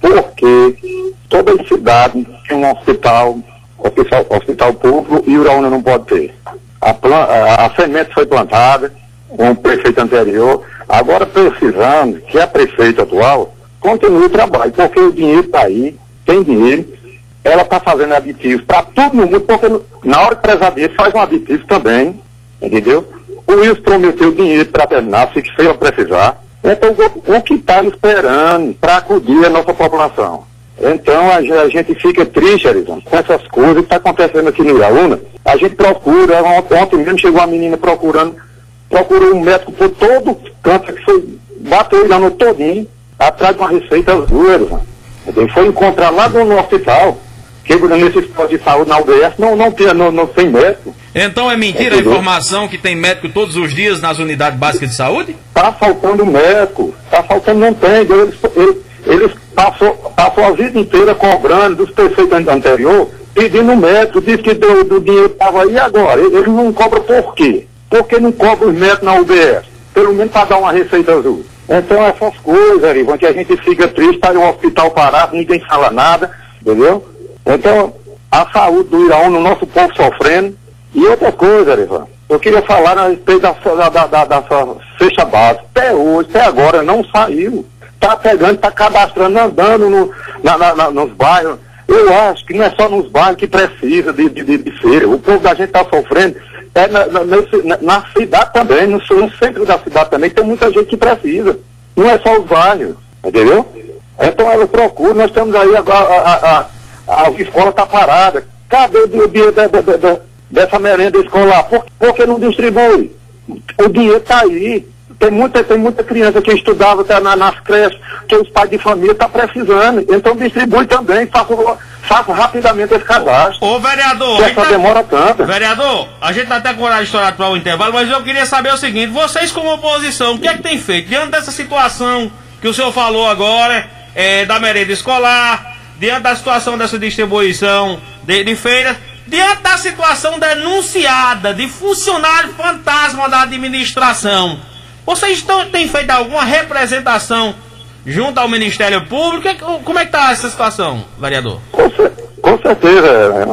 porque toda cidade tem um hospital, hospital, hospital público e Uraúna não pode ter. A, a, a semente foi plantada com o prefeito anterior, agora precisando que a prefeita atual continue o trabalho, porque o dinheiro está aí, tem dinheiro, ela está fazendo aditivos para todo mundo, porque na hora que precisar faz um aditivo também, entendeu? O Wilson prometeu dinheiro para terminar, se que ela precisar. Então, o, o que está esperando para acudir a nossa população? Então, a, a gente fica triste, Arizona, com essas coisas que está acontecendo aqui no Iraúna. A gente procura, ontem mesmo chegou uma menina procurando, procurou um médico por todo canto, que foi, bateu o Iraúna todinho, atrás de uma receita azul, Arizona. Foi encontrar lá no, no hospital, que nesse posto de saúde na UBS não, não, tem, não, não tem médico. Então é mentira a informação que tem médico todos os dias nas unidades básicas de saúde? Está faltando médico, está faltando, não tem. Eles, eles, eles passou, passou a vida inteira cobrando dos prefeitos anterior, pedindo médico, disse que do, do dinheiro estava aí agora. Eles não cobram por quê? Por que não cobram os médicos na UBS? Pelo menos para dar uma receita azul. Então essas coisas, Ivan, que a gente fica triste, está um hospital parado, ninguém fala nada, entendeu? Então, a saúde do Iraú, no nosso povo sofrendo. E outra coisa, Ivan, eu queria falar a respeito da, da, da, da. Até hoje, até agora, não saiu. Está pegando, está cadastrando, andando no, na, na, nos bairros. Eu acho que não é só nos bairros que precisa de, de, de, de feira. O povo da gente está sofrendo. É na, na, na, na, cidade também, no, no centro da cidade também, tem muita gente que precisa. Não é só os bairros, entendeu? Então ela procura, nós estamos aí agora. A, a, a, a escola está parada. Cadê o dinheiro dessa merenda escolar? Por, por que não distribui? O dinheiro está aí. Tem muita, tem muita criança que estudava tá na, nas creches, que os pais de família estão tá precisando. Então distribui também, faça, faça rapidamente esse cadastro. Ô, vereador. Que essa tá... demora tanto. Vereador, a gente está até com horário estourado para o intervalo, mas eu queria saber o seguinte: vocês, como oposição, o que é que tem feito? Diante dessa situação que o senhor falou agora, é, da merenda escolar, diante da situação dessa distribuição de, de feiras, diante da situação denunciada de funcionário fantasma da administração, vocês estão, têm feito alguma representação junto ao Ministério Público? Como é que está essa situação, vereador? Com, com certeza,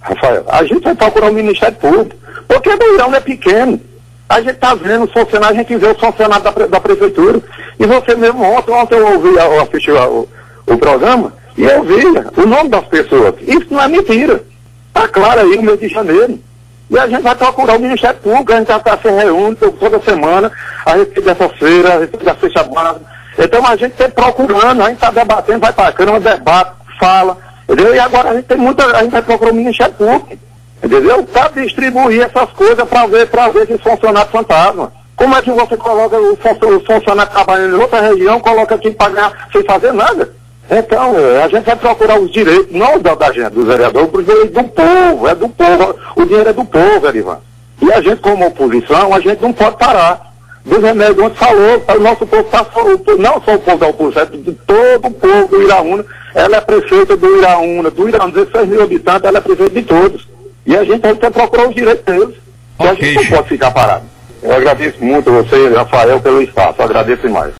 Rafael. A gente vai procurar o Ministério Público, porque o Beirão é pequeno. A gente está vendo os funcionários, a gente vê os funcionários da, da Prefeitura. E você mesmo ontem, ontem eu ouvi, eu assisti o, o programa, e eu via o nome das pessoas. Isso não é mentira. Está claro aí, no mês de janeiro. E a gente vai procurar o Ministério Público, a gente está se reúne toda semana a respeito dessa feira, a respeito da fecha base. Então a gente está procurando, a gente está debatendo, vai para a Câmara, debate, fala, entendeu? E agora a gente tem muita, a gente vai procurar o Ministério Público, entendeu? Para distribuir essas coisas para ver, para ver esses funcionários fantasma. Como é que você coloca o funcionário trabalhando em outra região, coloca aqui para ganhar sem fazer nada? Então, a gente vai procurar os direitos, não da, da gente, do vereador, os direitos do povo, é do povo, o dinheiro é do povo, Erivan. E a gente, como oposição, a gente não pode parar. Dos remédios, onde falou, o nosso povo está não só o povo da oposição, é de todo o povo do Iraúna, ela é prefeita do Iraúna, do Iraúna, 16 mil habitantes, ela é prefeita de todos. E a gente tem que procurar os direitos deles. Okay, e a gente não pode ficar parado. Eu agradeço muito a você, Rafael, pelo espaço. Eu agradeço demais.